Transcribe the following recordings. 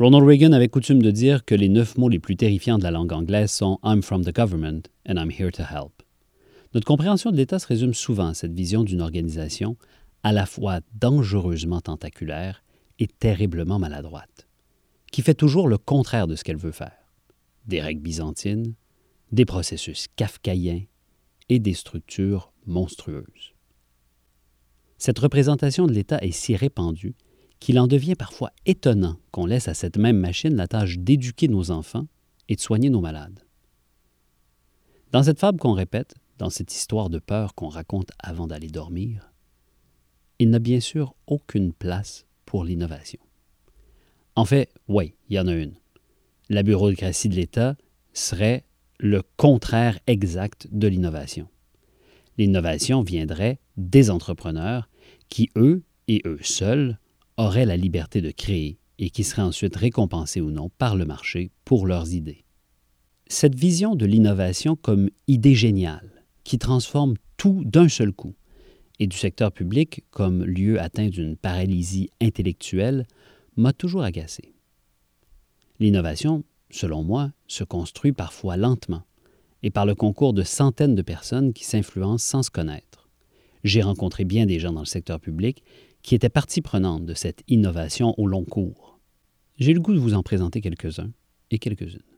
Ronald Reagan avait coutume de dire que les neuf mots les plus terrifiants de la langue anglaise sont I'm from the government and I'm here to help. Notre compréhension de l'État se résume souvent à cette vision d'une organisation à la fois dangereusement tentaculaire et terriblement maladroite, qui fait toujours le contraire de ce qu'elle veut faire. Des règles byzantines, des processus kafkaïens et des structures monstrueuses. Cette représentation de l'État est si répandue qu'il en devient parfois étonnant qu'on laisse à cette même machine la tâche d'éduquer nos enfants et de soigner nos malades. Dans cette fable qu'on répète, dans cette histoire de peur qu'on raconte avant d'aller dormir, il n'a bien sûr aucune place pour l'innovation. En fait, oui, il y en a une. La bureaucratie de l'État serait le contraire exact de l'innovation. L'innovation viendrait des entrepreneurs qui, eux et eux seuls, auraient la liberté de créer et qui seraient ensuite récompensés ou non par le marché pour leurs idées. Cette vision de l'innovation comme idée géniale, qui transforme tout d'un seul coup, et du secteur public comme lieu atteint d'une paralysie intellectuelle, m'a toujours agacé. L'innovation, selon moi, se construit parfois lentement et par le concours de centaines de personnes qui s'influencent sans se connaître. J'ai rencontré bien des gens dans le secteur public qui était partie prenante de cette innovation au long cours. J'ai le goût de vous en présenter quelques-uns et quelques-unes.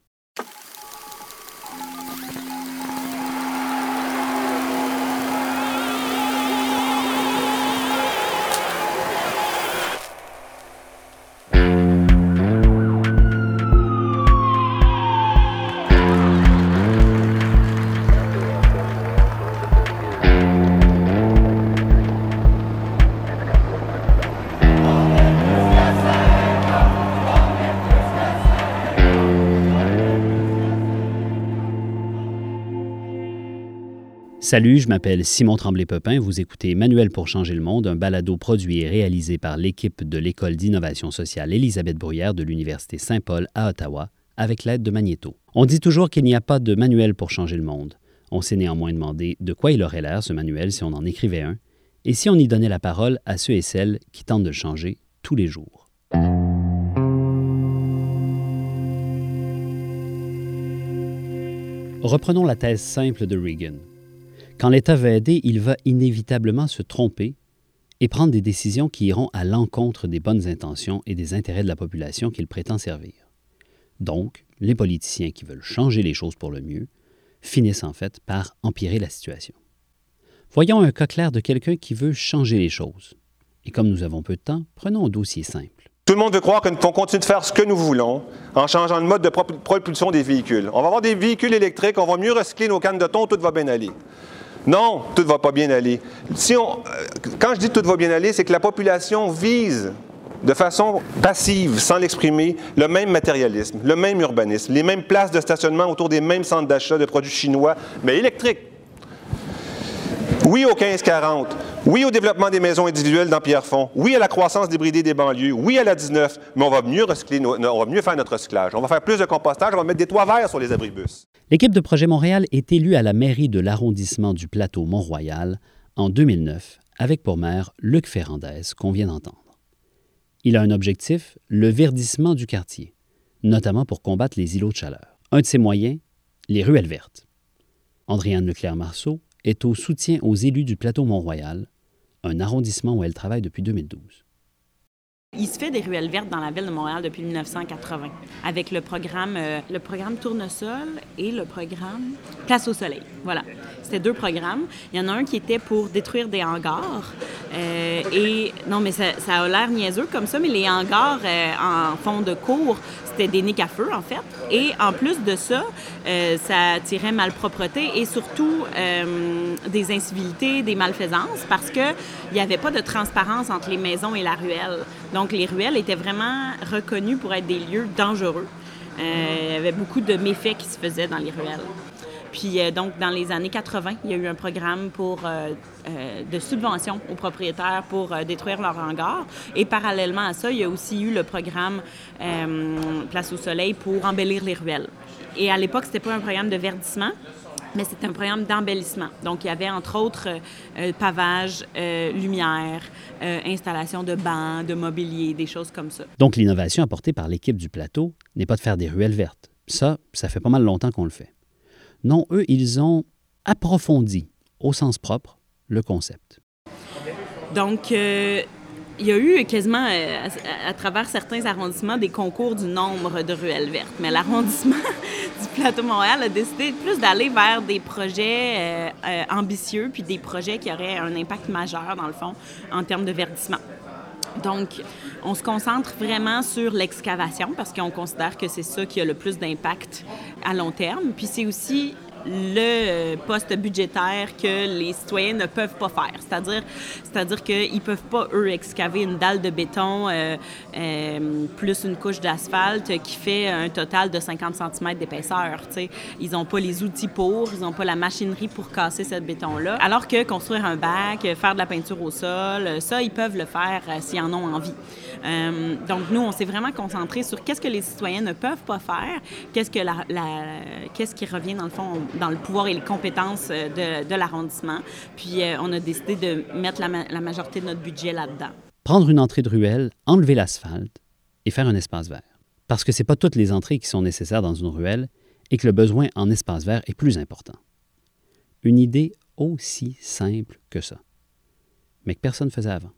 Salut, je m'appelle Simon Tremblay-Pepin. Vous écoutez Manuel pour changer le monde, un balado produit et réalisé par l'équipe de l'École d'innovation sociale Élisabeth Bruyère de l'Université Saint-Paul à Ottawa, avec l'aide de Magnéto. On dit toujours qu'il n'y a pas de manuel pour changer le monde. On s'est néanmoins demandé de quoi il aurait l'air, ce manuel, si on en écrivait un, et si on y donnait la parole à ceux et celles qui tentent de le changer tous les jours. Reprenons la thèse simple de Reagan. Quand l'État veut aider, il va inévitablement se tromper et prendre des décisions qui iront à l'encontre des bonnes intentions et des intérêts de la population qu'il prétend servir. Donc, les politiciens qui veulent changer les choses pour le mieux finissent en fait par empirer la situation. Voyons un cas clair de quelqu'un qui veut changer les choses. Et comme nous avons peu de temps, prenons un dossier simple. Tout le monde veut croire que nous pouvons continuer de faire ce que nous voulons en changeant le mode de propulsion des véhicules. On va avoir des véhicules électriques, on va mieux recycler nos cannes de thon, tout va bien aller. Non, tout ne va pas bien aller. Euh, quand je dis tout va bien aller, c'est que la population vise de façon passive, sans l'exprimer, le même matérialisme, le même urbanisme, les mêmes places de stationnement autour des mêmes centres d'achat de produits chinois, mais électriques. Oui au 15-40. Oui au développement des maisons individuelles dans Pierrefonds. Oui à la croissance débridée des banlieues. Oui à la 19. Mais on va mieux faire notre recyclage. On va faire plus de compostage. On va mettre des toits verts sur les abribus. L'équipe de Projet Montréal est élue à la mairie de l'arrondissement du plateau Mont-Royal en 2009 avec pour maire Luc Ferrandez, qu'on vient d'entendre. Il a un objectif, le verdissement du quartier, notamment pour combattre les îlots de chaleur. Un de ses moyens, les ruelles vertes. Andréane Leclerc-Marceau est au soutien aux élus du plateau Mont-Royal, un arrondissement où elle travaille depuis 2012. Il se fait des ruelles vertes dans la ville de Montréal depuis 1980 avec le programme, euh, le programme Tournesol et le programme Place au Soleil. Voilà. C'était deux programmes. Il y en a un qui était pour détruire des hangars. Euh, et non, mais ça, a l'air niaiseux comme ça, mais les hangars euh, en fond de cours, c'était des niques à feu, en fait. Et en plus de ça, ça attirait malpropreté et surtout des incivilités, des malfaisances parce qu'il n'y avait pas de transparence entre les maisons et la ruelle. Donc, les ruelles étaient vraiment reconnues pour être des lieux dangereux. Euh, il y avait beaucoup de méfaits qui se faisaient dans les ruelles. Puis euh, donc, dans les années 80, il y a eu un programme pour, euh, de subvention aux propriétaires pour détruire leurs hangars. Et parallèlement à ça, il y a aussi eu le programme Place au Soleil pour embellir les ruelles. Et à l'époque, c'était pas un programme de verdissement, mais c'est un programme d'embellissement. Donc, il y avait entre autres euh, pavage, euh, lumière, euh, installation de bancs, de mobilier, des choses comme ça. Donc, l'innovation apportée par l'équipe du plateau n'est pas de faire des ruelles vertes. Ça, ça fait pas mal longtemps qu'on le fait. Non, eux, ils ont approfondi, au sens propre, le concept. Donc, il y a eu quasiment, à, travers certains arrondissements, des concours du nombre de ruelles vertes. Mais l'arrondissement du Plateau Montréal a décidé plus d'aller vers des projets euh, euh, ambitieux, puis des projets qui auraient un impact majeur, dans le fond, en termes de verdissement. Donc, on se concentre vraiment sur l'excavation parce qu'on considère que c'est ça qui a le plus d'impact à long terme. Puis c'est aussi le poste budgétaire que les citoyens ne peuvent pas faire. C'est-à-dire, c'est-à-dire qu'ils ne peuvent pas, eux, excaver une dalle de béton euh, euh, plus une couche d'asphalte qui fait un total de 50 cm d'épaisseur. Ils n'ont pas les outils pour, ils n'ont pas la machinerie pour casser ce béton-là. Alors que construire un bac, faire de la peinture au sol, ça, ils peuvent le faire euh, s'ils en ont envie. donc, nous, on s'est vraiment concentré sur qu'est-ce que les citoyens ne peuvent pas faire, qu'est-ce, que la, qu'est-ce qui revient, dans le fond, dans le pouvoir et les compétences euh, de, l'arrondissement. Puis euh, on a décidé de mettre la, la majorité de notre budget là-dedans. Prendre une entrée de ruelle, enlever l'asphalte et faire un espace vert. Parce que ce n'est pas toutes les entrées qui sont nécessaires dans une ruelle et que le besoin en espace vert est plus important. Une idée aussi simple que ça, mais que personne ne faisait avant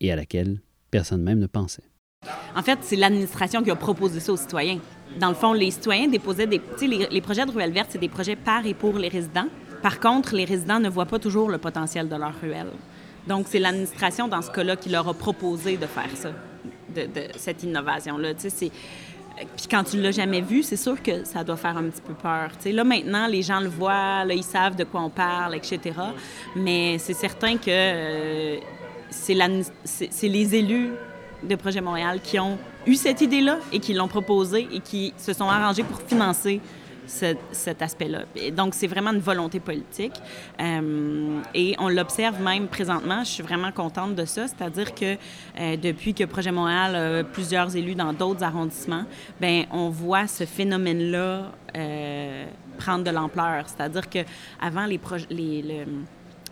et à laquelle personne même ne pensait. En fait, c'est l'administration qui a proposé ça aux citoyens. Dans le fond, les citoyens déposaient des... Tu sais, les, projets de ruelles vertes, c'est des projets par et pour les résidents. Par contre, les résidents ne voient pas toujours le potentiel de leur ruelle. Donc, c'est l'administration, dans ce cas-là, qui leur a proposé de faire ça, de, cette innovation-là. Tu sais, puis quand tu l'as jamais vu, c'est sûr que ça doit faire un petit peu peur. Tu sais, là, maintenant, les gens le voient, là, ils savent de quoi on parle, etc. Mais c'est certain que euh, c'est les élus de Projet Montréal qui ont eu cette idée-là et qui l'ont proposée et qui se sont arrangés pour financer cet aspect-là. Donc, c'est vraiment une volonté politique. Euh, et on l'observe même présentement. Je suis vraiment contente de ça. C'est-à-dire que euh, depuis que Projet Montréal a plusieurs élus dans d'autres arrondissements, ben on voit ce phénomène-là euh, prendre de l'ampleur. C'est-à-dire qu'avant, les, les, le,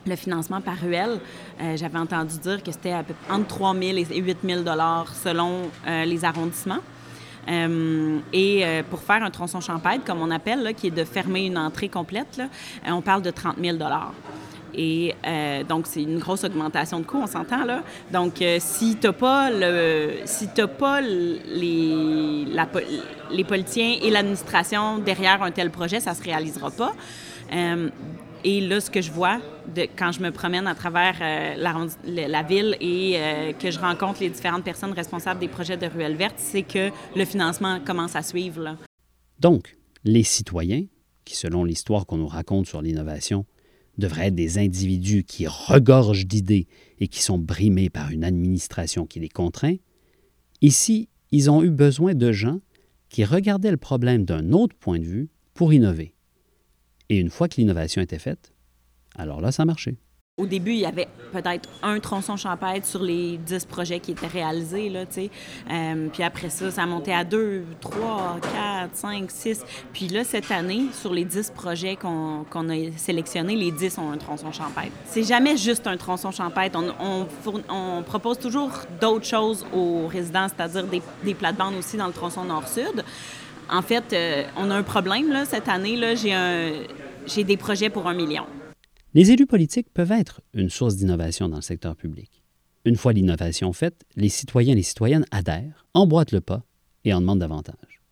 le financement par ruelle, euh, j'avais entendu dire que c'était entre 3 000 et 8 000 selon euh, les arrondissements. Euh, et pour faire un tronçon champêtre, comme on appelle, qui est de fermer une entrée complète, on parle de 30 000 et donc, c'est une grosse augmentation de coûts, on s'entend là. Donc, si tu n'as pas, le, si pas les, les politiciens et l'administration derrière un tel projet, ça ne se réalisera pas. Et là, ce que je vois quand je me promène à travers euh, la, ville et euh, que je rencontre les différentes personnes responsables des projets de ruelles vertes, c'est que le financement commence à suivre. Donc, les citoyens, qui selon l'histoire qu'on nous raconte sur l'innovation, devraient être des individus qui regorgent d'idées et qui sont brimés par une administration qui les contraint, ici, ils ont eu besoin de gens qui regardaient le problème d'un autre point de vue pour innover. Et une fois que l'innovation était faite, alors là, ça marchait. Au début, il y avait peut-être un tronçon champêtre sur les dix projets qui étaient réalisés, là, tu sais. Euh, puis après ça, ça a monté à deux, trois, quatre, cinq, six. Puis là, cette année, sur les dix projets qu'on a sélectionnés, les dix ont un tronçon champêtre. C'est jamais juste un tronçon champêtre. On, on, propose toujours d'autres choses aux résidents, c'est-à-dire des, des plates-bandes aussi dans le tronçon nord-sud. En fait, euh, on a un problème cette année. J'ai des projets pour un million. Les élus politiques peuvent être une source d'innovation dans le secteur public. Une fois l'innovation faite, les citoyens et les citoyennes adhèrent, emboîtent le pas et en demandent davantage.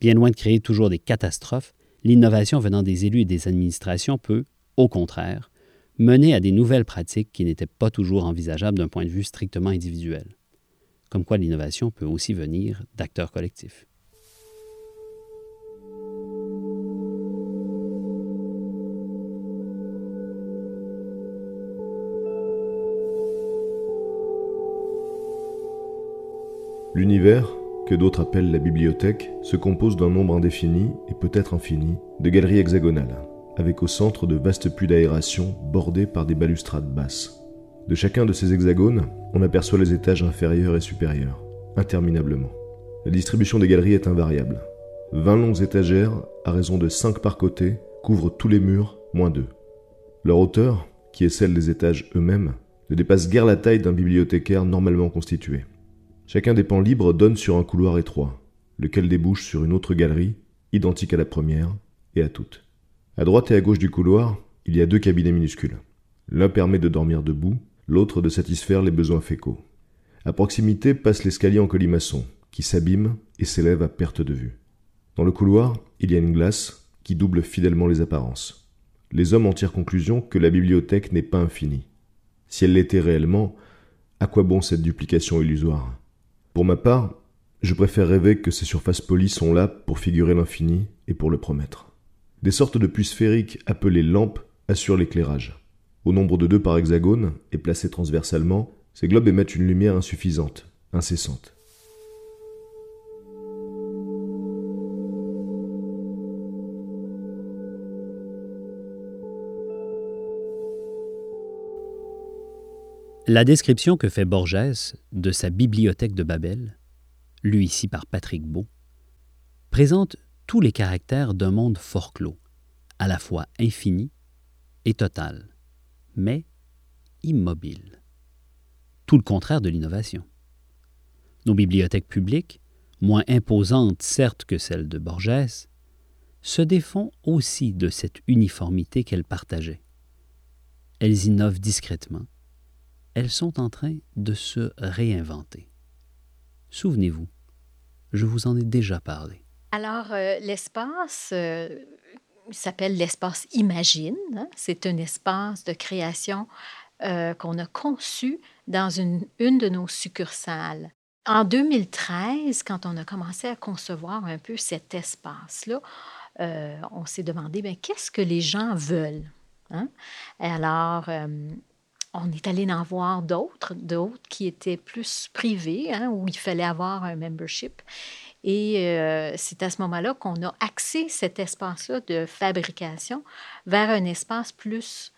Bien loin de créer toujours des catastrophes, l'innovation venant des élus et des administrations peut, au contraire, mener à des nouvelles pratiques qui n'étaient pas toujours envisageables d'un point de vue strictement individuel. Comme quoi l'innovation peut aussi venir d'acteurs collectifs. L'univers, que d'autres appellent la bibliothèque, se compose d'un nombre indéfini, et peut-être infini, de galeries hexagonales, avec au centre de vastes puits d'aération bordés par des balustrades basses. De chacun de ces hexagones, on aperçoit les étages inférieurs et supérieurs, interminablement. La distribution des galeries est invariable. 20 longues étagères, à raison de 5 par côté, couvrent tous les murs, moins deux. Leur hauteur, qui est celle des étages eux-mêmes, ne dépasse guère la taille d'un bibliothécaire normalement constitué. Chacun des pans libres donne sur un couloir étroit, lequel débouche sur une autre galerie, identique à la première et à toutes. À droite et à gauche du couloir, il y a deux cabinets minuscules. L'un permet de dormir debout, l'autre de satisfaire les besoins fécaux. À proximité passe l'escalier en colimaçon, qui s'abîme et s'élève à perte de vue. Dans le couloir, il y a une glace qui double fidèlement les apparences. Les hommes en tirent conclusion que la bibliothèque n'est pas infinie. Si elle l'était réellement, à quoi bon cette duplication illusoire? Pour ma part, je préfère rêver que ces surfaces polies sont là pour figurer l'infini et pour le promettre. Des sortes de puits sphériques appelées lampes assurent l'éclairage. Au nombre de deux par hexagone et placés transversalement, ces globes émettent une lumière insuffisante, incessante. La description que fait Borges de sa bibliothèque de Babel, lue ici par Patrick Beau, présente tous les caractères d'un monde fort clos, à la fois infini et total, mais immobile. Tout le contraire de l'innovation. Nos bibliothèques publiques, moins imposantes certes que celles de Borges, se défont aussi de cette uniformité qu'elles partageaient. Elles innovent discrètement, elles sont en train de se réinventer. Souvenez-vous, je vous en ai déjà parlé. Alors, euh, l'espace euh, s'appelle l'espace Imagine. Hein. C'est un espace de création euh, qu'on a conçu dans une, une de nos succursales. En 2013, quand on a commencé à concevoir un peu cet espace-là, on s'est demandé, bien, qu'est-ce que les gens veulent? Hein? Alors, on est allé en voir d'autres, d'autres qui étaient plus privés, hein, où il fallait avoir un membership. Et euh, c'est à ce moment-là qu'on a axé cet espace-là de fabrication vers un espace plus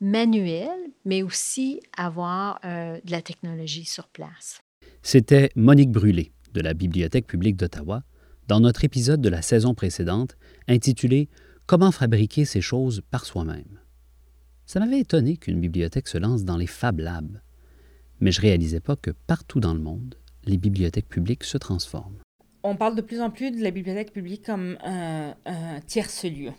manuel, mais aussi avoir euh, de la technologie sur place. C'était Monique Brûlé de la Bibliothèque publique d'Ottawa dans notre épisode de la saison précédente intitulé Comment fabriquer ces choses par soi-même. Ça m'avait étonné qu'une bibliothèque se lance dans les Fab Labs, mais je réalisais pas que partout dans le monde, les bibliothèques publiques se transforment. On parle de plus en plus de la bibliothèque publique comme un, un tierce lieu.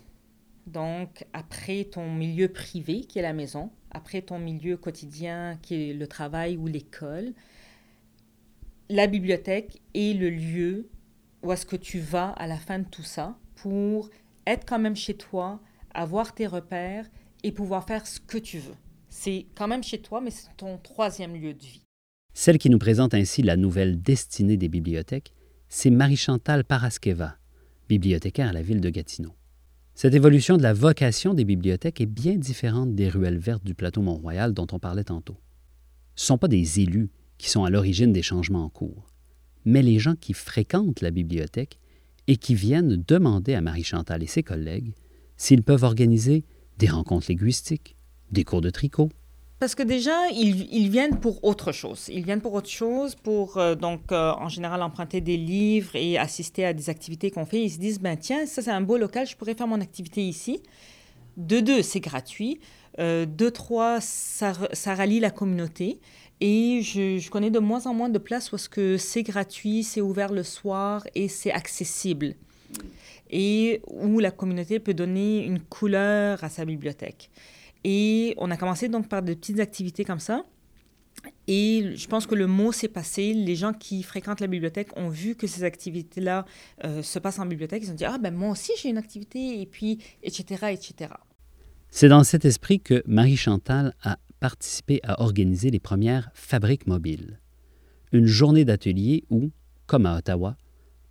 Donc, après ton milieu privé, qui est la maison, après ton milieu quotidien, qui est le travail ou l'école, la bibliothèque est le lieu où est-ce que tu vas à la fin de tout ça pour être quand même chez toi, avoir tes repères et pouvoir faire ce que tu veux. C'est quand même chez toi, mais c'est ton troisième lieu de vie. Celle qui nous présente ainsi la nouvelle destinée des bibliothèques, c'est Marie-Chantal Paraskeva, bibliothécaire à la ville de Gatineau. Cette évolution de la vocation des bibliothèques est bien différente des ruelles vertes du plateau Mont-Royal dont on parlait tantôt. Ce ne sont pas des élus qui sont à l'origine des changements en cours, mais les gens qui fréquentent la bibliothèque et qui viennent demander à Marie-Chantal et ses collègues s'ils peuvent organiser des rencontres linguistiques, des cours de tricot. Parce que déjà, ils, viennent pour autre chose. Ils viennent pour autre chose, pour euh, donc euh, en général emprunter des livres et assister à des activités qu'on fait. Ils se disent, ben tiens, ça c'est un beau local, je pourrais faire mon activité ici. De deux, c'est gratuit. Euh, de trois, ça, ça, rallie la communauté. Et je, je, connais de moins en moins de places où que c'est gratuit, c'est ouvert le soir et c'est accessible et où la communauté peut donner une couleur à sa bibliothèque. Et on a commencé donc par de petites activités comme ça. Et je pense que le mot s'est passé. Les gens qui fréquentent la bibliothèque ont vu que ces activités-là euh, se passent en bibliothèque. Ils ont dit Ah, ben moi aussi j'ai une activité, et puis, etc., etc. C'est dans cet esprit que Marie-Chantal a participé à organiser les premières fabriques mobiles. Une journée d'atelier où, comme à Ottawa,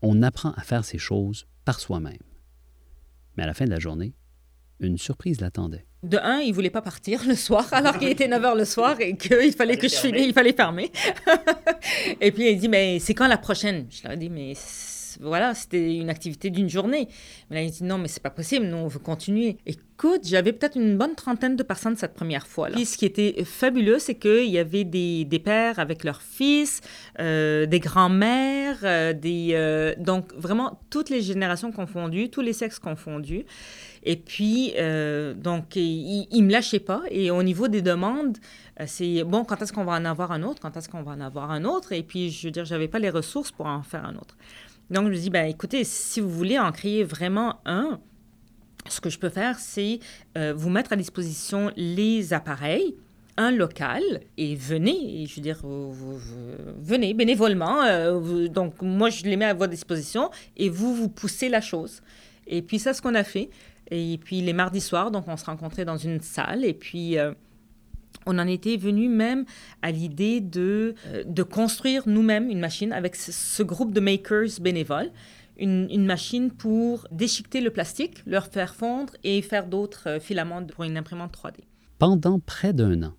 on apprend à faire ces choses par soi-même. Mais à la fin de la journée, une surprise l'attendait. de un, il voulait pas partir le soir, alors qu'il était 9 h le soir et qu'il fallait que je finisse, il fallait fermer. et puis il dit, mais c'est quand la prochaine? Je leur ai dit, mais voilà, c'était une activité d'une journée. Mais là, il dit non, mais c'est pas possible, nous, on veut continuer. Écoute, j'avais peut-être une bonne trentaine de personnes cette première fois. Là. Puis, ce qui était fabuleux, c'est qu'il y avait des, des, pères avec leurs fils, euh, des grands-mères, euh, des, euh, donc vraiment toutes les générations confondues, tous les sexes confondus. Et puis, donc, il ne me lâchait pas. Et au niveau des demandes, c'est bon, quand est-ce qu'on va en avoir un autre? Quand est-ce qu'on va en avoir un autre? Et puis, je veux dire, j'avais pas les ressources pour en faire un autre. Donc, je me dis, ben, écoutez, si vous voulez en créer vraiment un, ce que je peux faire, c'est euh, vous mettre à disposition les appareils, un local, et venez, je veux dire, venez bénévolement. Euh, donc, moi, je les mets à votre disposition, et vous, vous poussez la chose. Et puis, c'est ce qu'on a fait. Et puis, les mardis soirs, donc, on se rencontrait dans une salle, et puis... Euh, on en était venu même à l'idée de, euh, construire nous-mêmes une machine avec ce, groupe de makers bénévoles. Une, machine pour déchiqueter le plastique, le faire fondre et faire d'autres euh, filaments pour une imprimante 3D. Pendant près d'un an,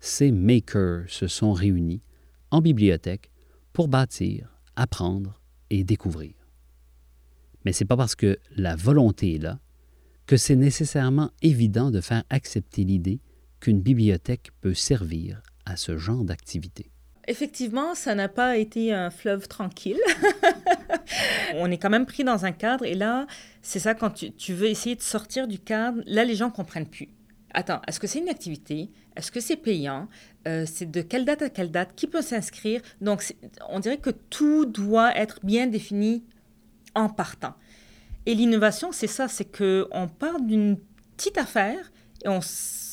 ces makers se sont réunis en bibliothèque pour bâtir, apprendre et découvrir. Mais c'est pas parce que la volonté est là que c'est nécessairement évident de faire accepter l'idée qu'une bibliothèque peut servir à ce genre d'activité. Effectivement, ça n'a pas été un fleuve tranquille. On est quand même pris dans un cadre et là, c'est ça quand tu, veux essayer de sortir du cadre, là les gens comprennent plus. Attends, est-ce que c'est une activité? Est-ce que c'est payant? Euh, C'est de quelle date à quelle date? Qui peut s'inscrire? Donc, on dirait que tout doit être bien défini en partant. Et l'innovation, c'est ça, c'est que on part d'une petite affaire et on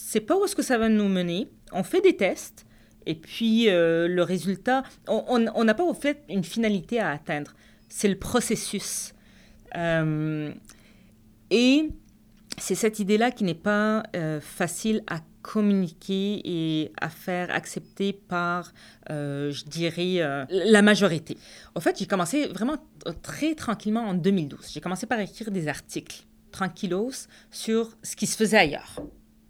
sait pas où est-ce que ça va nous mener. On fait des tests et puis euh, le résultat, on n'a pas au fait une finalité à atteindre. C'est le processus. Euh, et c'est cette idée-là qui n'est pas euh, facile à communiquer et à faire accepter par, je dirais, la majorité. En fait, j'ai commencé vraiment très tranquillement en 2012. J'ai commencé par écrire des articles tranquillos sur ce qui se faisait ailleurs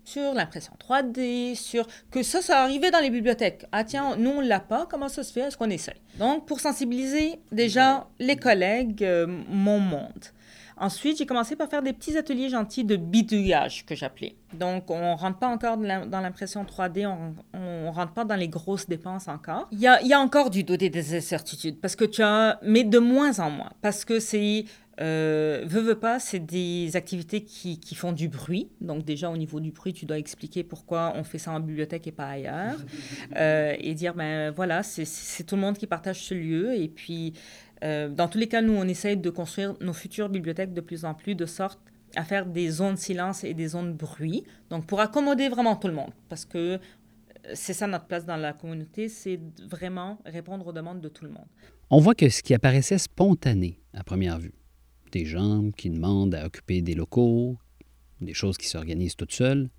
sur l'impression 3D, sur que ça, ça arrivait dans les bibliothèques. Ah tiens, nous, on l'a pas, comment ça se fait? Est-ce qu'on essaye? Donc, pour sensibiliser déjà les collègues, euh, mon monde. Ensuite, j'ai commencé par faire des petits ateliers gentils de bidouillage, que j'appelais. Donc, on rentre pas encore dans l'impression 3D, on, on rentre pas dans les grosses dépenses encore. Il y a, il y a encore du doute et des incertitudes, parce que tu as, mais de moins en moins, parce que c'est euh, veux, veux pas, c'est des activités qui, qui, font du bruit. Donc déjà, au niveau du bruit, tu dois expliquer pourquoi on fait ça en bibliothèque et pas ailleurs. Euh, et dire, ben voilà, c'est tout le monde qui partage ce lieu. Et puis, euh, dans tous les cas, nous, on essaye de construire nos futures bibliothèques de plus en plus de sorte à faire des zones de silence et des zones de bruit. Donc pour accommoder vraiment tout le monde. Parce que euh, c'est ça notre place dans la communauté, c'est vraiment répondre aux demandes de tout le monde. On voit que ce qui apparaissait spontané à première vue, des gens qui demandent à occuper des locaux, des choses qui s'organisent toutes seules,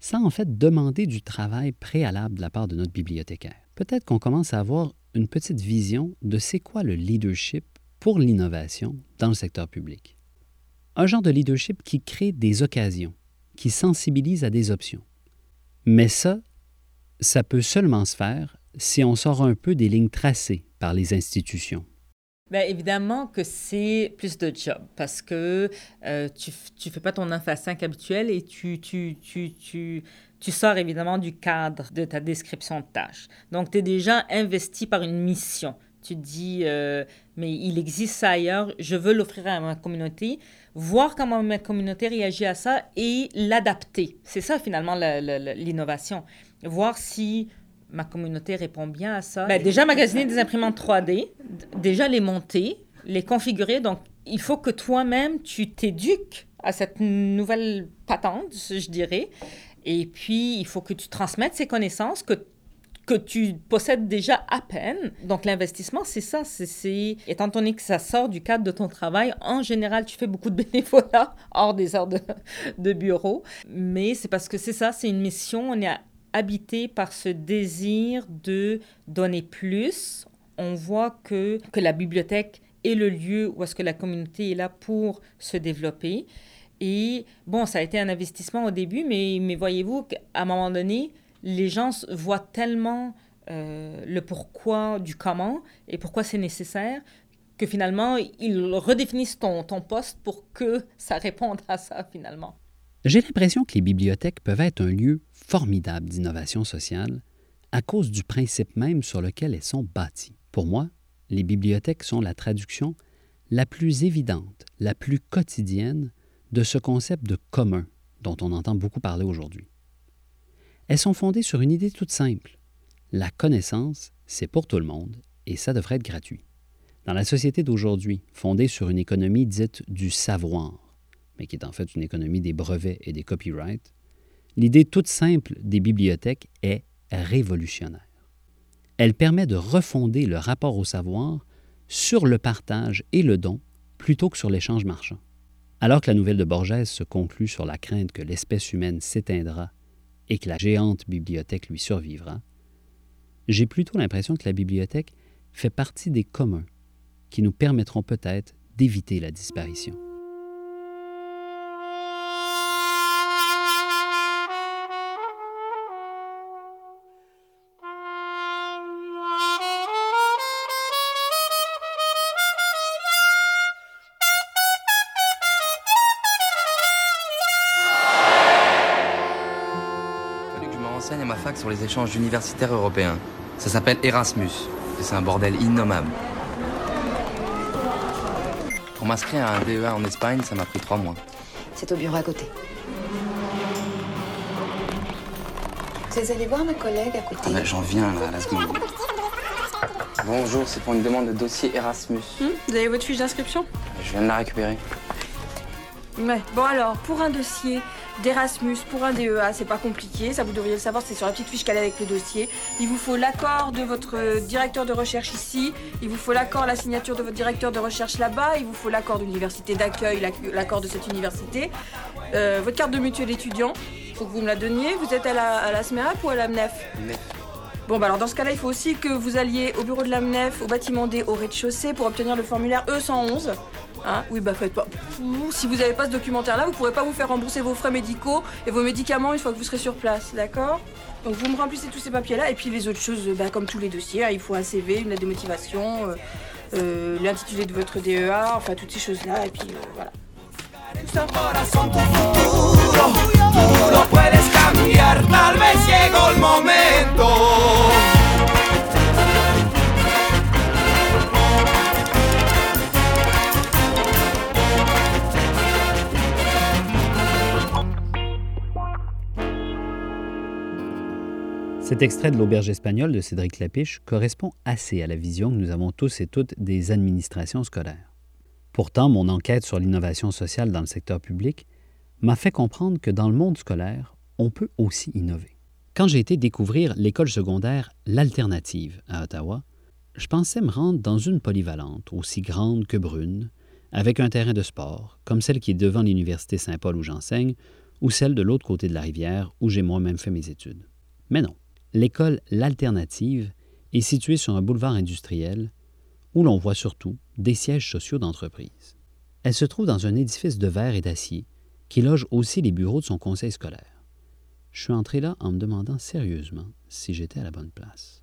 sans en fait demander du travail préalable de la part de notre bibliothécaire. Peut-être qu'on commence à avoir une petite vision de c'est quoi le leadership pour l'innovation dans le secteur public. Un genre de leadership qui crée des occasions, qui sensibilise à des options. Mais ça, ça peut seulement se faire si on sort un peu des lignes tracées par les institutions, Bien, évidemment que c'est plus de job parce que euh, tu ne fais pas ton 9 à 5 habituel et tu, tu, tu, tu, tu sors évidemment du cadre de ta description de tâche. Donc, tu es déjà investi par une mission. Tu dis, euh, mais il existe ça ailleurs, je veux l'offrir à ma communauté, voir comment ma communauté réagit à ça et l'adapter. C'est ça finalement l'innovation. Voir si ma communauté répond bien à ça. Ben, déjà, magasiner des imprimantes 3D, déjà les monter, les configurer. Donc, il faut que toi-même, tu t'éduques à cette nouvelle patente, je dirais. Et puis, il faut que tu transmettes ces connaissances que que tu possèdes déjà à peine. Donc l'investissement, c'est ça. C'est, étant donné que ça sort du cadre de ton travail, en général, tu fais beaucoup de bénévolat hors des heures de, de bureau. Mais c'est parce que c'est ça, c'est une mission. On est habité par ce désir de donner plus. On voit que, que la bibliothèque est le lieu où est-ce que la communauté est là pour se développer. Et bon, ça a été un investissement au début, mais, mais voyez-vous qu'à un moment donné, les gens voient tellement euh, le pourquoi du comment et pourquoi c'est nécessaire que finalement, ils redéfinissent ton, ton poste pour que ça réponde à ça finalement. J'ai l'impression que les bibliothèques peuvent être un lieu formidable d'innovation sociale à cause du principe même sur lequel elles sont bâties. Pour moi, les bibliothèques sont la traduction la plus évidente, la plus quotidienne de ce concept de commun dont on entend beaucoup parler aujourd'hui. Elles sont fondées sur une idée toute simple. La connaissance, c'est pour tout le monde et ça devrait être gratuit. Dans la société d'aujourd'hui, fondée sur une économie dite du savoir, mais qui est en fait une économie des brevets et des copyrights, l'idée toute simple des bibliothèques est révolutionnaire. Elle permet de refonder le rapport au savoir sur le partage et le don plutôt que sur l'échange marchand. Alors que la nouvelle de Borges se conclut sur la crainte que l'espèce humaine s'éteindra et que la géante bibliothèque lui survivra, j'ai plutôt l'impression que la bibliothèque fait partie des communs qui nous permettront peut-être d'éviter la disparition. Sur les échanges universitaires européens. Ça s'appelle Erasmus, et c'est un bordel innommable. Pour m'inscrire à un DEA en Espagne, ça m'a pris trois mois. C'est au bureau à côté. Vous allez voir ma collègue à côté ah J'en viens là, la seconde. Bonjour, c'est pour une demande de dossier Erasmus. Hmm, vous avez votre fiche d'inscription? Je viens de la récupérer. Ouais. Bon alors, pour un dossier, d'Erasmus pour un DEA, c'est pas compliqué, ça vous devriez le savoir, c'est sur la petite fiche qu'elle a avec le dossier. Il vous faut l'accord de votre directeur de recherche ici, il vous faut l'accord, la signature de votre directeur de recherche là-bas, il vous faut l'accord d'université d'accueil, l'accord de cette université, euh, votre carte de mutuelle étudiant, faut que vous me la donniez. Vous êtes à la, à la SMERAP ou à la MNEF Bon, bah alors dans ce cas-là, il faut aussi que vous alliez au bureau de la MNEF, au bâtiment D, au rez-de-chaussée, pour obtenir le formulaire E111. Hein oui, bah faites pas. Si vous n'avez pas ce documentaire-là, vous pourrez pas vous faire rembourser vos frais médicaux et vos médicaments une fois que vous serez sur place, d'accord? Donc vous me remplissez tous ces papiers-là et puis les autres choses, bah, comme tous les dossiers, hein, il faut un CV, une lettre de motivation, euh, euh, l'intitulé de votre DEA, enfin toutes ces choses-là et puis euh, voilà. Cet extrait de l'auberge espagnole de Cédric Lapiche correspond assez à la vision que nous avons tous et toutes des administrations scolaires. Pourtant, mon enquête sur l'innovation sociale dans le secteur public m'a fait comprendre que dans le monde scolaire, on peut aussi innover. Quand j'ai été découvrir l'école secondaire L'Alternative à Ottawa, je pensais me rendre dans une polyvalente aussi grande que brune, avec un terrain de sport, comme celle qui est devant l'Université Saint-Paul où j'enseigne, ou celle de l'autre côté de la rivière où j'ai moi-même fait mes études. Mais non, l'école L'Alternative est située sur un boulevard industriel où l'on voit surtout des sièges sociaux d'entreprise. Elle se trouve dans un édifice de verre et d'acier qui loge aussi les bureaux de son conseil scolaire. Je suis entré là en me demandant sérieusement si j'étais à la bonne place.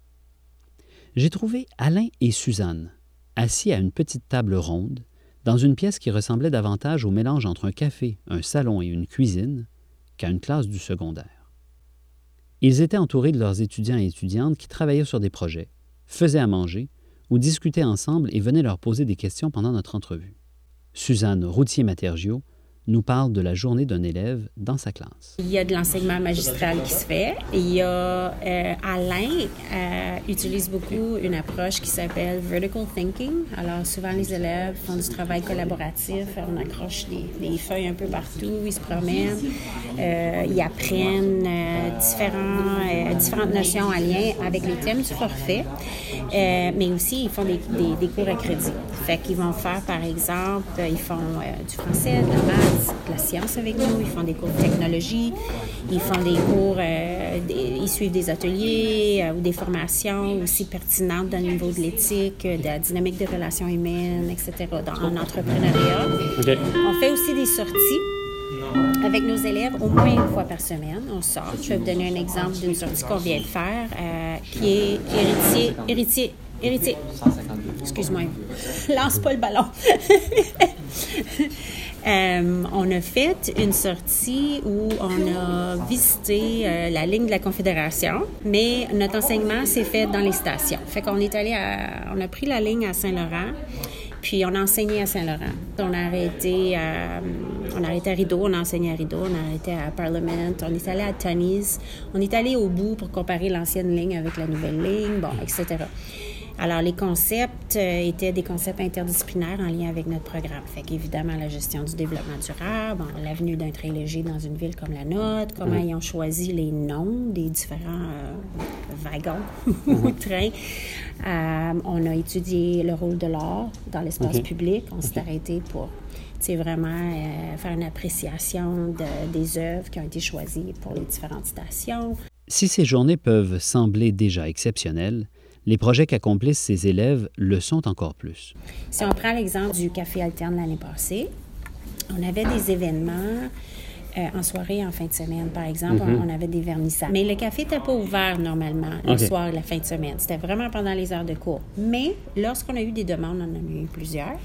J'ai trouvé Alain et Suzanne assis à une petite table ronde dans une pièce qui ressemblait davantage au mélange entre un café, un salon et une cuisine qu'à une classe du secondaire. Ils étaient entourés de leurs étudiants et étudiantes qui travaillaient sur des projets, faisaient à manger ou discutaient ensemble et venaient leur poser des questions pendant notre entrevue. Suzanne Routier-Matergio nous parle de la journée d'un élève dans sa classe. Il y a de l'enseignement magistral qui se fait. Il y a euh, Alain euh, utilise beaucoup une approche qui s'appelle vertical thinking. Alors souvent les élèves font du travail collaboratif, on accroche des, feuilles un peu partout, ils se promènent, euh, ils apprennent différentes notions en lien avec les thèmes du forfait, mais aussi ils font des cours à crédit. Fait qu'ils vont faire par exemple, ils font du français, de la maths, de la science avec nous, ils font des cours de technologie, ils font des cours, euh, ils suivent des ateliers euh, ou des formations aussi pertinentes dans le niveau de l'éthique, de la dynamique des relations humaines, etc., dans, en entrepreneuriat. On fait aussi des sorties avec nos élèves au moins une fois par semaine. On sort. Je vais vous donner un exemple d'une sortie qu'on vient de faire euh, qui est héritier, héritier, héritier. Excuse-moi, lance pas le ballon. Euh, on a fait une sortie où on a visité euh, la ligne de la Confédération, mais notre enseignement s'est fait dans les stations. Fait qu'on est allé à, on a pris la ligne à Saint-Laurent. Puis on a enseigné à Saint-Laurent. On a arrêté à, on a arrêté à Rideau, on a enseigné à Rideau, on a arrêté à Parliament, on est allé à Tunney's. On est allé au bout pour comparer l'ancienne ligne avec la nouvelle ligne, bon, etc. Alors, les concepts euh, étaient des concepts interdisciplinaires en lien avec notre programme. Fait qu'évidemment, la gestion du développement durable, l'avenue d'un train léger dans une ville comme la nôtre, comment ils ont choisi les noms des différents euh, wagons ou trains. Euh, on a étudié le rôle de l'art dans l'espace public. On s'est arrêté pour c'est vraiment faire une appréciation de, des œuvres qui ont été choisies pour les différentes stations. Si ces journées peuvent sembler déjà exceptionnelles, les projets qu'accomplissent ces élèves le sont encore plus. Si on prend l'exemple du Café Alterne l'année passée, on avait des événements euh, en soirée, en fin de semaine, par exemple, Mhm. on, on avait des vernissages. Mais le café n'était pas ouvert normalement le OK. soir et la fin de semaine. C'était vraiment pendant les heures de cours. Mais lorsqu'on a eu des demandes, on en a eu plusieurs,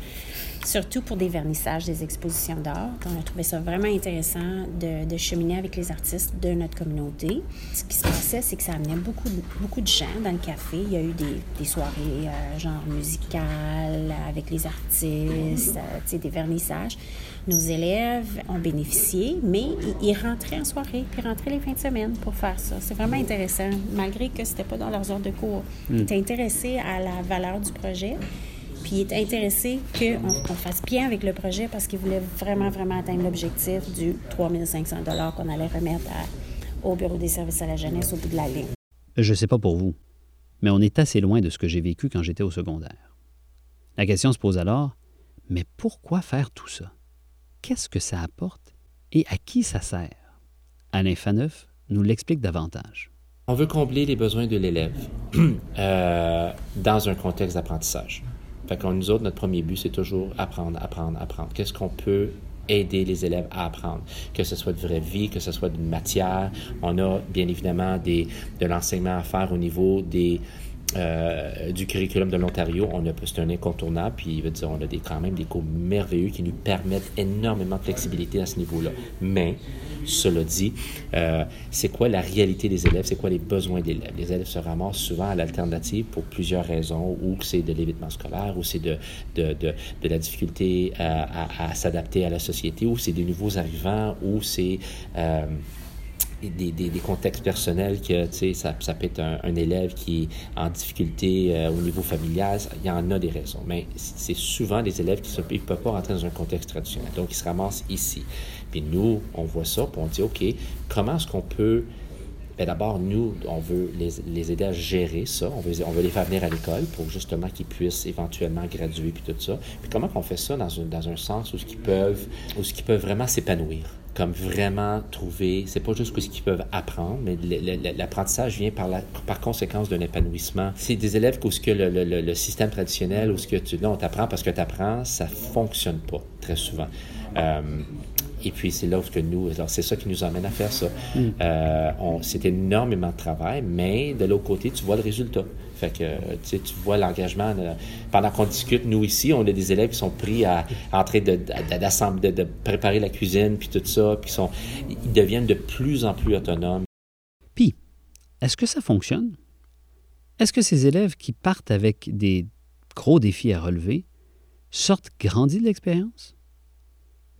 surtout pour des vernissages, des expositions d'art. On a trouvé ça vraiment intéressant de, de cheminer avec les artistes de notre communauté. Ce qui se passait, c'est que ça amenait beaucoup, de- beaucoup de gens dans le café. Il y a eu des, des soirées euh, genre musicales avec les artistes, euh, des vernissages. Nos élèves ont bénéficié, mais ils, ils rentraient en soirée, puis rentraient les fins de semaine pour faire ça. C'est vraiment intéressant, malgré que c'était pas dans leurs heures de cours. Ils étaient intéressés à la valeur du projet, puis ils étaient intéressés qu'on fasse bien avec le projet parce qu'ils voulaient vraiment, vraiment atteindre l'objectif du 3500 qu'on allait remettre à- au Bureau des services à la jeunesse au bout de la ligne. Je sais pas pour vous, mais on est assez loin de ce que j'ai vécu quand j'étais au secondaire. La question se pose alors, mais pourquoi faire tout ça? Qu'est-ce que ça apporte et à qui ça sert? Alain Faneuf nous l'explique davantage. On veut combler les besoins de l'élève euh, dans un contexte d'apprentissage. Fait que nous autres, notre premier but, c'est toujours apprendre, apprendre, apprendre. Qu'est-ce qu'on peut aider les élèves à apprendre, que ce soit de vraie vie, que ce soit d'une matière. On a bien évidemment de l'enseignement à faire au niveau des, euh, du curriculum de l'Ontario. On a c'est un incontournable, puis il veut dire, on a des, quand même des cours merveilleux qui nous permettent énormément de flexibilité à ce niveau-là. Mais, cela dit, euh, c'est quoi la réalité des élèves, c'est quoi les besoins des élèves? Les élèves se ramassent souvent à l'alternative pour plusieurs raisons, ou c'est de l'évitement scolaire, ou c'est de, de, de, de la difficulté à, à- à s'adapter à la société, ou c'est des nouveaux arrivants, ou c'est... euh, des, contextes personnels que, tu sais, ça, peut être un, élève qui est en difficulté euh, au niveau familial, il y en a des raisons, mais c'est souvent des élèves qui ne peuvent pas rentrer dans un contexte traditionnel, donc ils se ramassent ici. Puis nous, on voit ça, puis on dit, OK, comment est-ce qu'on peut... Ben D'abord, nous, on veut les, aider à gérer ça. On veut, on veut les faire venir à l'école pour justement qu'ils puissent éventuellement graduer puis tout ça. Puis comment on fait ça dans un, dans un sens où qu'ils peuvent, où qu'ils peuvent vraiment s'épanouir? Comme vraiment trouver, c'est pas juste ce qu'ils peuvent apprendre, mais l'apprentissage vient par, par conséquence d'un épanouissement. C'est des élèves où que le, le- système traditionnel, où tu, là, on t'apprend parce que tu apprends, ça fonctionne pas très souvent. Euh, et puis, c'est là où que nous, alors, c'est ça qui nous amène à faire ça. Euh, on- c'est énormément de travail, mais de l'autre côté, tu vois le résultat. Fait que, tu sais, tu vois l'engagement. pendant qu'on discute, nous ici, on a des élèves qui sont pris à, en train de, de, de, de préparer la cuisine, puis tout ça, puis sont, ils deviennent de plus en plus autonomes. Puis, est-ce que ça fonctionne? Est-ce que ces élèves qui partent avec des gros défis à relever sortent grandis de l'expérience?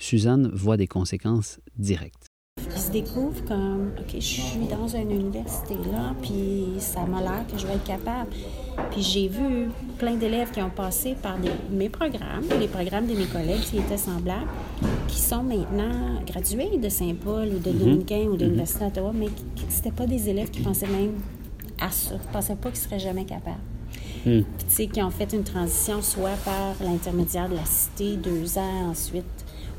Suzanne voit des conséquences directes. Ils se découvrent comme, OK, je suis dans une université là, puis ça m'a l'air que je vais être capable. Puis j'ai vu plein d'élèves qui ont passé par des- mes programmes, les programmes de mes collègues qui étaient semblables, qui sont maintenant gradués de Saint-Paul ou de Dominicain ou de l'Université d'Ottawa, mais qui- c'était pas des élèves qui pensaient même à ça, qui pensaient pas qu'ils seraient jamais capables. Puis, tu sais, qui ont fait une transition soit par l'intermédiaire de la cité, deux ans ensuite,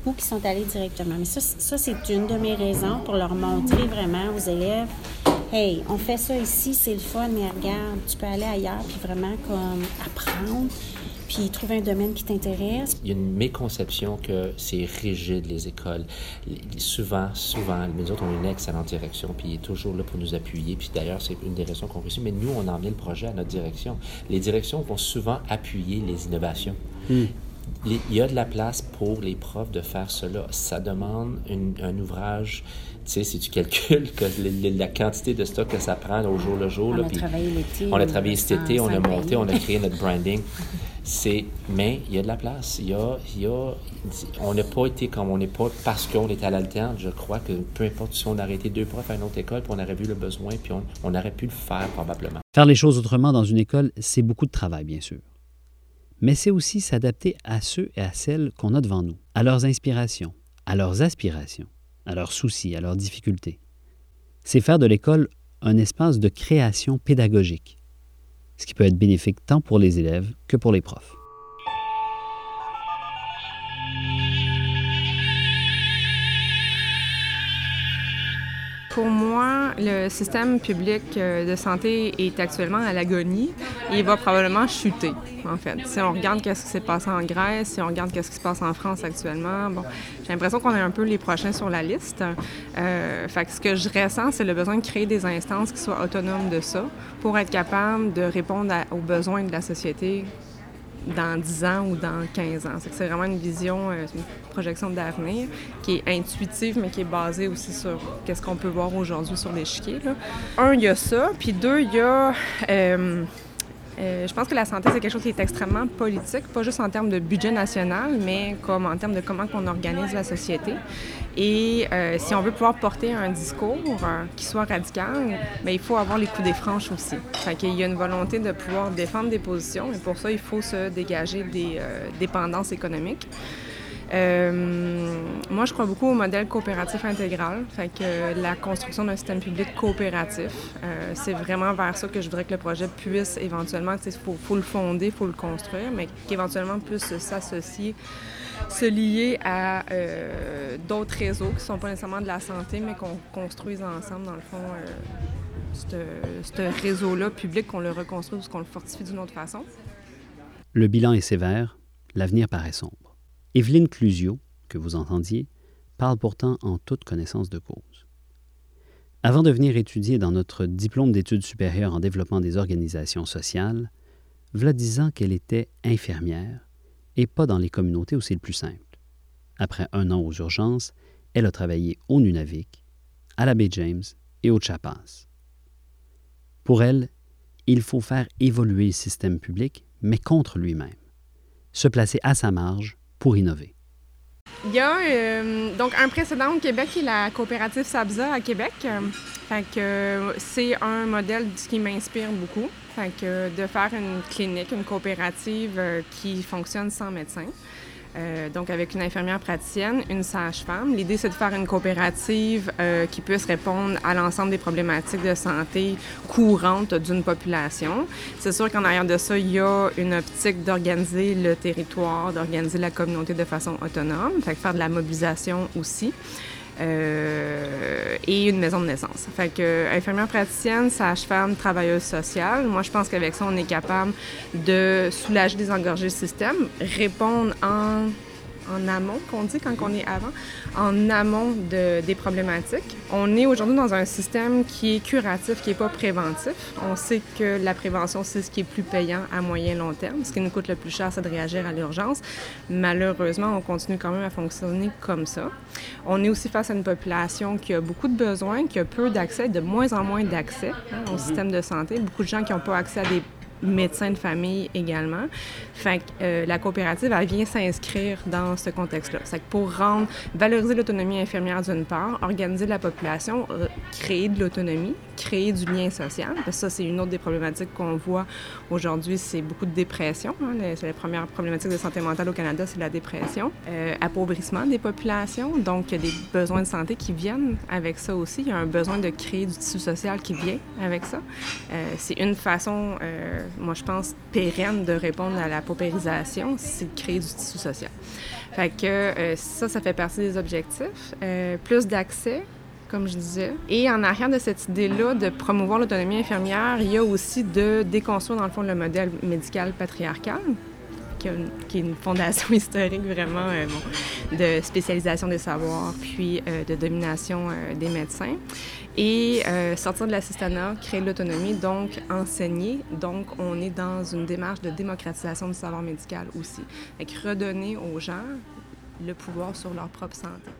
ou qui sont allés directement. Mais ça, ça c'est une de mes raisons pour leur montrer vraiment aux élèves Hey, on fait ça ici, c'est le fun, mais regarde, tu peux aller ailleurs, puis vraiment comme apprendre. Puis puis trouver un domaine qui t'intéresse. Il y a une méconception que c'est rigide, les écoles. Souvent, souvent, nous autres, on a une excellente direction, puis il est toujours là pour nous appuyer. Puis d'ailleurs, c'est une des raisons qu'on réussit. Mais nous, on a emmené le projet à notre direction. Les directions vont souvent appuyer les innovations. Hmm. Il y a de la place pour les profs de faire cela. Ça demande un ouvrage tu sais, si tu calcules que la quantité de stock que ça prend au jour le jour. On a travaillé l'été. On a travaillé cet été, on a monté, on a créé notre branding. C'est, mais il y a de la place. Il y a, il y a, on n'a pas été comme on n'est pas parce qu'on est à l'alterne. Je crois que peu importe si on a arrêté deux profs à une autre école, puis on aurait vu le besoin, puis on, on aurait pu le faire probablement. Faire les choses autrement dans une école, c'est beaucoup de travail, bien sûr. Mais c'est aussi s'adapter à ceux et à celles qu'on a devant nous, à leurs inspirations, à leurs aspirations à leurs soucis, à leurs difficultés. C'est faire de l'école un espace de création pédagogique, ce qui peut être bénéfique tant pour les élèves que pour les profs. Moi, le système public euh, de santé est actuellement à l'agonie et il va probablement chuter, en fait. Si on regarde ce qui s'est passé en Grèce, si on regarde ce qui se passe en France actuellement, bon, j'ai l'impression qu'on est un peu les prochains sur la liste. Euh, fait ce que je ressens, c'est le besoin de créer des instances qui soient autonomes de ça pour être capable de répondre aux besoins de la société dans 10 ans ou dans 15 ans. C'est vraiment une vision, euh, une projection d'avenir qui est intuitive, mais qui est basée aussi sur qu'est-ce qu'on peut voir aujourd'hui sur l'échiquier. Un, il y a ça. Puis deux, il y a... Euh, euh, je pense que la santé, c'est quelque chose qui est extrêmement politique, pas juste en termes de budget national, mais comme en termes de comment on organise la société. Et euh, si on veut pouvoir porter un discours euh, qui soit radical, bien, il faut avoir les coups des franches aussi. Fait qu'il y a une volonté de pouvoir défendre des positions et pour ça, il faut se dégager des dépendances économiques. Euh, moi, je crois beaucoup au modèle coopératif intégral, fait que la construction d'un système public coopératif, euh, c'est vraiment vers ça que je voudrais que le projet puisse éventuellement, il faut, faut, le fonder, il faut le construire, mais qu'éventuellement puisse s'associer, se lier à euh, d'autres réseaux qui ne sont pas nécessairement de la santé, mais qu'on construise ensemble, dans le fond, ce réseau-là public, qu'on le reconstruit ou qu'on le fortifie d'une autre façon. Le bilan est sévère, l'avenir paraît sombre. Evelyne Clusio, que vous entendiez, parle pourtant en toute connaissance de cause. Avant de venir étudier dans notre diplôme d'études supérieures en développement des organisations sociales, v'là disant qu'elle était infirmière et pas dans les communautés où c'est le plus simple. Après un an aux urgences, elle a travaillé au Nunavik, à la baie James et au Chapas. Pour elle, il faut faire évoluer le système public, mais contre lui-même. Se placer à sa marge innover. Il y a euh, donc un précédent au Québec qui est la coopérative Sabza à Québec. c'est un modèle qui m'inspire beaucoup. De faire une clinique, une coopérative euh, qui fonctionne sans médecin. Euh, donc avec une infirmière praticienne, une sage-femme. L'idée, c'est de faire une coopérative euh, qui puisse répondre à l'ensemble des problématiques de santé courantes d'une population. C'est sûr qu'en arrière de ça, il y a une optique d'organiser le territoire, d'organiser la communauté de façon autonome, fait que faire de la mobilisation aussi. Euh, et une maison de naissance. Fait que infirmière praticienne, sage-femme, travailleuse sociale. Moi, je pense qu'avec ça, on est capable de soulager, désengorger le système, répondre en en amont, qu'on dit quand on est avant, en amont de, des problématiques. On est aujourd'hui dans un système qui est curatif, qui n'est pas préventif. On sait que la prévention, c'est ce qui est plus payant à moyen long terme. Ce qui nous coûte le plus cher, c'est de réagir à l'urgence. Malheureusement, on continue quand même à fonctionner comme ça. On est aussi face à une population qui a beaucoup de besoins, qui a peu d'accès, de moins en moins d'accès hein, au système de santé. Beaucoup de gens qui n'ont pas accès à des médecins de famille également. Fait que euh, la coopérative, elle vient s'inscrire dans ce contexte-là. C'est que pour rendre, valoriser l'autonomie infirmière d'une part, organiser la population, créer de l'autonomie, créer du lien social. Parce que ça, c'est une autre des problématiques qu'on voit aujourd'hui, c'est beaucoup de dépression. Hein. C'est la première problématique de santé mentale au Canada, c'est la dépression. Euh, appauvrissement des populations, donc il y a des besoins de santé qui viennent avec ça aussi. Il y a un besoin de créer du tissu social qui vient avec ça. Euh, c'est une façon, euh, moi je pense, pérenne de répondre à la paupérisation, c'est de créer du tissu social. Fait que ça, ça fait partie des objectifs. plus d'accès, comme je disais. Et en arrière de cette idée-là de promouvoir l'autonomie infirmière, il y a aussi de déconstruire, dans le fond, le modèle médical patriarcal qui, est une fondation historique vraiment de spécialisation des savoirs, puis de domination des médecins. Et sortir de l'assistanat, créer l'autonomie, donc enseigner. Donc, on est dans une démarche de démocratisation du savoir médical aussi. Et redonner aux gens le pouvoir sur leur propre santé.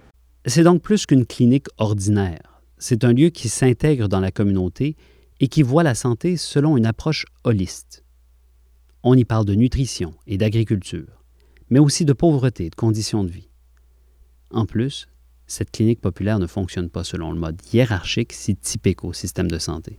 C'est donc plus qu'une clinique ordinaire. C'est un lieu qui s'intègre dans la communauté et qui voit la santé selon une approche holiste. On y parle de nutrition et d'agriculture, mais aussi de pauvreté et de conditions de vie. En plus, cette clinique populaire ne fonctionne pas selon le mode hiérarchique si typique au système de santé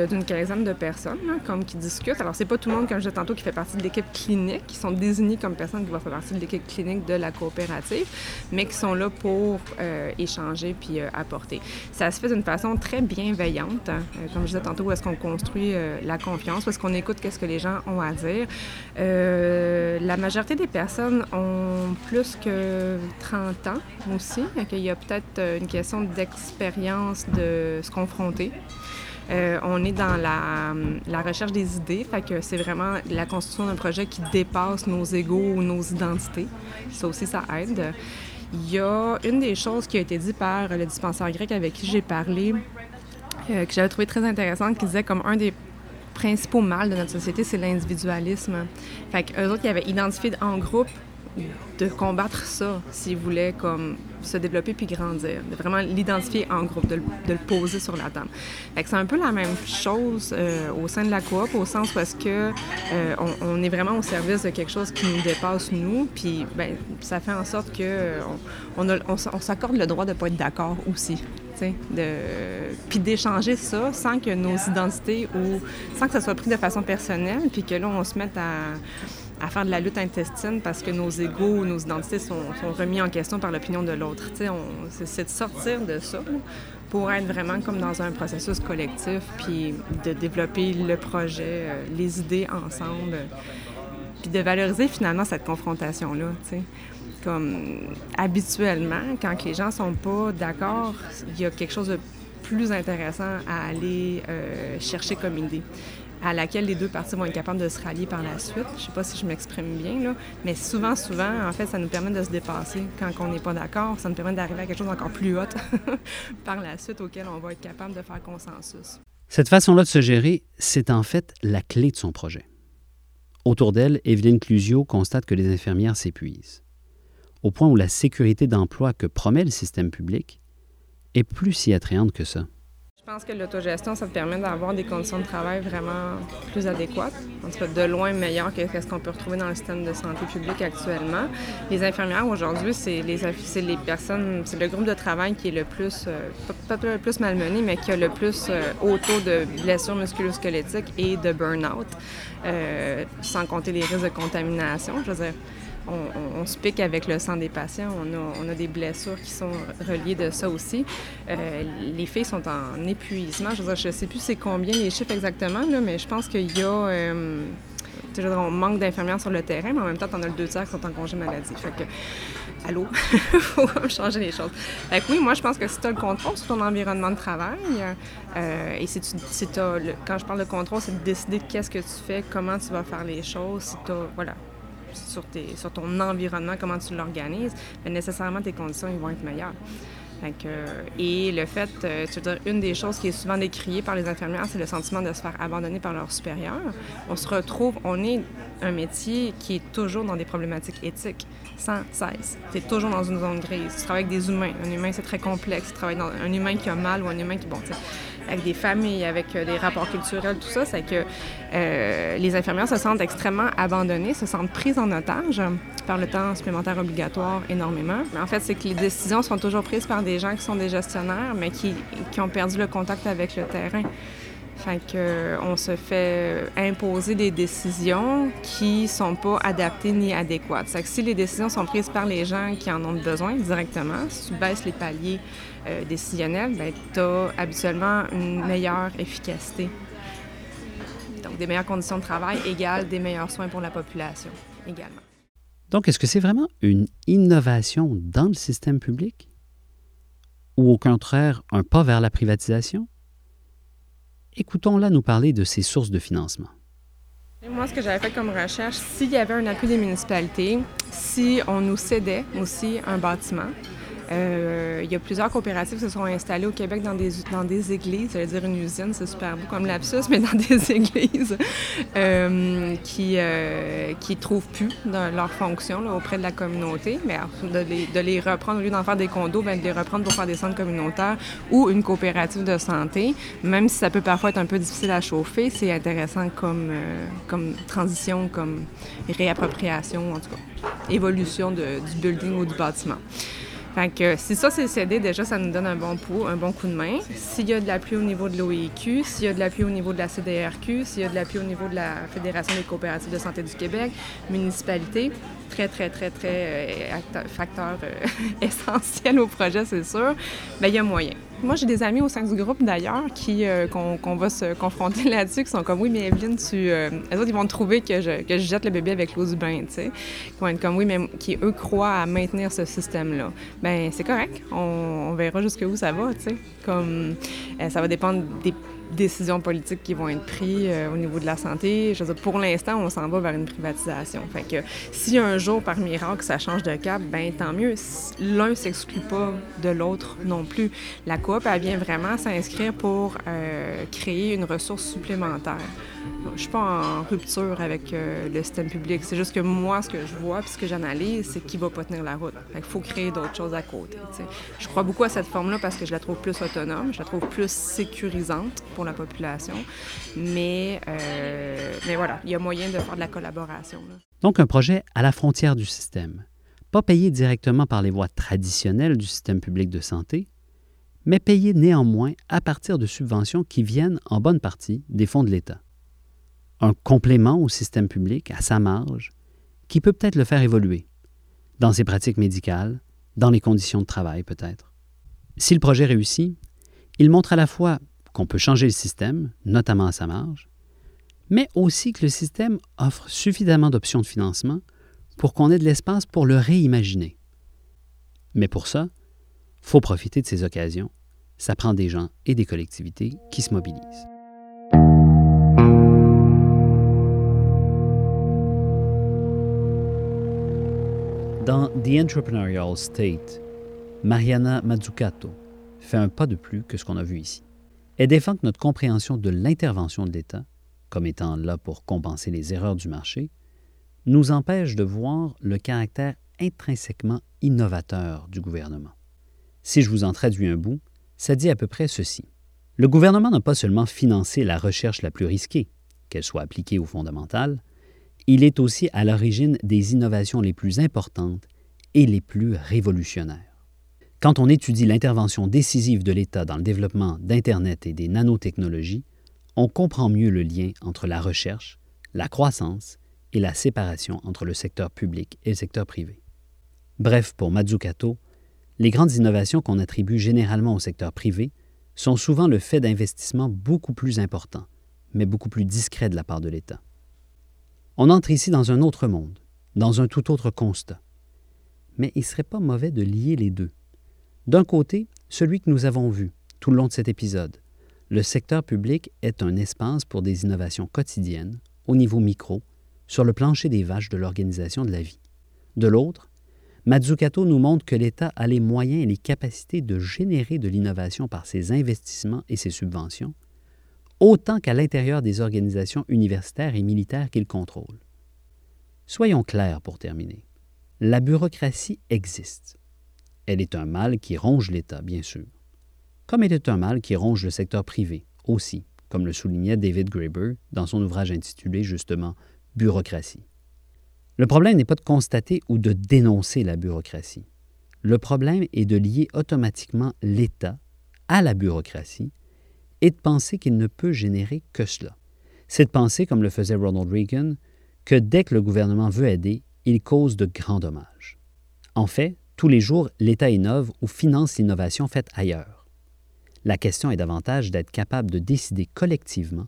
d'une quinzaine de personnes comme qui discutent. Alors, c'est pas tout le monde, comme je disais tantôt, qui fait partie de l'équipe clinique, qui sont désignés comme personnes qui vont faire partie de l'équipe clinique de la coopérative, mais qui sont là pour euh, échanger puis euh, apporter. Ça se fait d'une façon très bienveillante, hein. euh, comme je disais tantôt, où est-ce qu'on construit la confiance, où est-ce qu'on écoute qu'est-ce que les gens ont à dire. la majorité des personnes ont plus que 30 ans aussi, donc il y a peut-être une question d'expérience de se confronter. Euh, on est dans la, recherche des idées, fait que c'est vraiment la construction d'un projet qui dépasse nos égaux ou nos identités. Ça aussi, ça aide. Il y a une des choses qui a été dit par le dispensaire grec avec qui j'ai parlé, euh, que j'avais trouvé très intéressante, qui disait comme un des principaux mal de notre société, c'est l'individualisme. Fait qu'eux autres, ils avaient identifié en groupe de combattre ça s'ils voulaient comme se développer puis grandir, de vraiment l'identifier en groupe, de le, poser sur la table. c'est un peu la même chose euh, au sein de la coop, au sens où est-ce que euh, on, est vraiment au service de quelque chose qui nous dépasse nous, puis ben, ça fait en sorte que on, on, s'accorde le droit de pas être d'accord aussi. De, puis d'échanger ça sans que nos identités ou sans que ça soit pris de façon personnelle, puis que là, on se mette à, à faire de la lutte intestine parce que nos égaux nos identités sont, remis en question par l'opinion de l'autre. C'est de sortir de ça pour être vraiment comme dans un processus collectif, puis de développer le projet, euh, les idées ensemble, puis de valoriser finalement cette confrontation-là. Comme habituellement, quand les gens sont pas d'accord, il y a quelque chose de plus intéressant à aller euh, chercher comme idée à laquelle les deux parties vont être capables de se rallier par la suite. Je ne sais pas si je m'exprime bien, là, mais souvent, souvent, en fait, ça nous permet de se dépasser quand on n'est pas d'accord. Ça nous permet d'arriver à quelque chose d'encore plus haut par la suite auquel on va être capable de faire consensus. Cette façon-là de se gérer, c'est en fait la clé de son projet. Autour d'elle, Evelyne Clusio constate que les infirmières s'épuisent, au point où la sécurité d'emploi que promet le système public est plus si attrayante que ça. Je pense que l'autogestion, ça te permet d'avoir des conditions de travail vraiment plus adéquates, en tout cas de loin meilleures que ce qu'on peut retrouver dans le système de santé publique actuellement. Les infirmières aujourd'hui, c'est les, personnes, c'est le groupe de travail qui est le plus, euh, pas, le plus malmené, mais qui a le plus euh, haut taux de blessures musculo-squelettiques et de burn-out, euh, sans compter les risques de contamination. Je veux dire, on, se pique avec le sang des patients. On a, des blessures qui sont reliées de ça aussi. Euh, les filles sont en épuisement. Je ne sais plus c'est combien les chiffres exactement, mais je pense qu'il y a... Euh, on manque d'infirmières sur le terrain, mais en même temps, on as le deux tiers qui sont en congé maladie. Fait que, allô, faut changer les choses. Oui, moi, je pense que si tu as le contrôle sur ton environnement de travail, euh, et si tu, quand je parle de contrôle, c'est de décider qu'est-ce que tu fais, comment tu vas faire les choses, si tu voilà, sur, ton environnement, comment tu l'organises, mais nécessairement tes conditions vont être meilleures. et le fait, euh, tu veux dire, une des choses qui est souvent décriée par les infirmières, c'est le sentiment de se faire abandonner par leurs supérieurs. On se retrouve, on est un métier qui est toujours dans des problématiques éthiques, sans cesse. Tu es toujours dans une zone grise. Tu travailles avec des humains. Un humain, c'est très complexe. Tu travailles dans un humain qui a mal ou un humain qui, bon, avec des familles, avec euh, des rapports culturels, tout ça, c'est que euh, les infirmières se sentent extrêmement abandonnées, se sentent prises en otage par le temps supplémentaire obligatoire énormément. Mais en fait, c'est que les décisions sont toujours prises par des gens qui sont des gestionnaires, mais qui, qui ont perdu le contact avec le terrain. Fait que, euh, on se fait imposer des décisions qui sont pas adaptées ni adéquates. Que si les décisions sont prises par les gens qui en ont besoin directement, si tu baisses les paliers euh, décisionnels, ben, tu as habituellement une meilleure efficacité. Donc, des meilleures conditions de travail égale des meilleurs soins pour la population également. Donc, est-ce que c'est vraiment une innovation dans le système public ou au contraire un pas vers la privatisation? Écoutons-la nous parler de ses sources de financement. Moi, ce que j'avais fait comme recherche, s'il y avait un appui des municipalités, si on nous cédait aussi un bâtiment, il y a plusieurs coopératives qui se sont installées au Québec dans des, dans des églises. J'allais dire une usine, c'est super beau comme lapsus, mais dans des églises euh, qui euh, qui trouvent plus dans leur fonction auprès de la communauté. Mais de, les, de, les, reprendre, au lieu d'en faire des condos, bien, de les reprendre pour faire des centres communautaires ou une coopérative de santé. Même si ça peut parfois être un peu difficile à chauffer, c'est intéressant comme, comme transition, comme réappropriation, en tout cas, évolution du building ou du bâtiment. Fait que si ça c'est cédé, déjà ça nous donne un bon coup, un bon coup de main. S'il y a de l'appui au niveau de l'OIQ, s'il y a de l'appui au niveau de la CDRQ, s'il y a de l'appui au niveau de la Fédération des coopératives de santé du Québec, municipalité, très, très, très, très euh, facteur euh, essentiel au projet, c'est sûr, bien, il y a moyen. Moi, j'ai des amis au sein du groupe, d'ailleurs, qui euh, qu'on va se confronter là-dessus, qui sont comme, oui, mais Evelyne, tu... Euh, autres, ils vont trouver que je, que je jette le bébé avec l'eau du bain, tu sais. Ils vont être comme, oui, mais qui, eux, croient à maintenir ce système-là. Ben c'est correct. On, on verra jusqu'où ça va, tu sais. Comme, ça va dépendre des décisions politiques qui vont être prises euh, au niveau de la santé. Je veux dire, pour l'instant, on s'en va vers une privatisation. Fait que si un jour, par miracle, ça change de cap, ben tant mieux. L'un s'exclut pas de l'autre non plus. La coop, elle vient vraiment s'inscrire pour euh, créer une ressource supplémentaire. Je suis pas en rupture avec euh, le système public. C'est juste que moi, ce que je vois puis ce que j'analyse, c'est qu'il va pas tenir la route. Il faut créer d'autres choses à côté. Je crois beaucoup à cette forme-là parce que je la trouve plus autonome, je la trouve plus sécurisante pour la population. Mais, euh, mais voilà, il y a moyen de faire de la collaboration. Donc, un projet à la frontière du système. Pas payé directement par les voies traditionnelles du système public de santé, mais payé néanmoins à partir de subventions qui viennent en bonne partie des fonds de l'État un complément au système public à sa marge qui peut peut-être le faire évoluer, dans ses pratiques médicales, dans les conditions de travail peut-être. Si le projet réussit, il montre à la fois qu'on peut changer le système, notamment à sa marge, mais aussi que le système offre suffisamment d'options de financement pour qu'on ait de l'espace pour le réimaginer. Mais pour ça, faut profiter de ces occasions. Ça prend des gens et des collectivités qui se mobilisent. Dans The Entrepreneurial State, Mariana Mazzucato fait un pas de plus que ce qu'on a vu ici. Elle défend que notre compréhension de l'intervention de l'État, comme étant là pour compenser les erreurs du marché, nous empêche de voir le caractère intrinsèquement innovateur du gouvernement. Si je vous en traduis un bout, ça dit à peu près ceci. Le gouvernement n'a pas seulement financé la recherche la plus risquée, qu'elle soit appliquée ou fondamentale, il est aussi à l'origine des innovations les plus importantes et les plus révolutionnaires. Quand on étudie l'intervention décisive de l'État dans le développement d'Internet et des nanotechnologies, on comprend mieux le lien entre la recherche, la croissance et la séparation entre le secteur public et le secteur privé. Bref, pour Mazzucato, les grandes innovations qu'on attribue généralement au secteur privé sont souvent le fait d'investissements beaucoup plus importants, mais beaucoup plus discrets de la part de l'État. On entre ici dans un autre monde, dans un tout autre constat. Mais il ne serait pas mauvais de lier les deux. D'un côté, celui que nous avons vu tout le long de cet épisode. Le secteur public est un espace pour des innovations quotidiennes, au niveau micro, sur le plancher des vaches de l'organisation de la vie. De l'autre, Mazzucato nous montre que l'État a les moyens et les capacités de générer de l'innovation par ses investissements et ses subventions, autant qu'à l'intérieur des organisations universitaires et militaires qu'il contrôle. Soyons clairs pour terminer. La bureaucratie existe. Elle est un mal qui ronge l'État, bien sûr, comme elle est un mal qui ronge le secteur privé aussi, comme le soulignait David Graeber dans son ouvrage intitulé justement Bureaucratie. Le problème n'est pas de constater ou de dénoncer la bureaucratie. Le problème est de lier automatiquement l'État à la bureaucratie et de penser qu'il ne peut générer que cela. C'est de penser, comme le faisait Ronald Reagan, que dès que le gouvernement veut aider, il cause de grands dommages. En fait, tous les jours, l'État innove ou finance l'innovation faite ailleurs. La question est davantage d'être capable de décider collectivement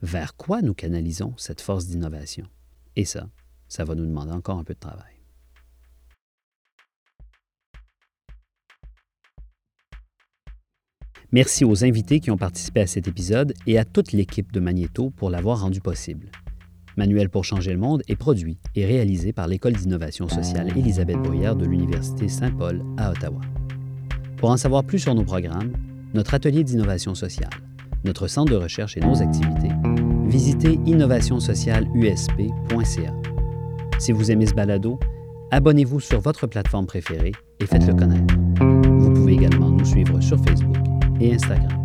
vers quoi nous canalisons cette force d'innovation. Et ça, ça va nous demander encore un peu de travail. Merci aux invités qui ont participé à cet épisode et à toute l'équipe de Magneto pour l'avoir rendu possible. Manuel pour changer le monde est produit et réalisé par l'École d'innovation sociale Élisabeth Bruyère de l'Université Saint-Paul à Ottawa. Pour en savoir plus sur nos programmes, notre atelier d'innovation sociale, notre centre de recherche et nos activités, visitez innovationsocialusp.ca. Si vous aimez ce balado, abonnez-vous sur votre plateforme préférée et faites-le connaître. Vous pouvez également nous suivre sur Facebook Instagram.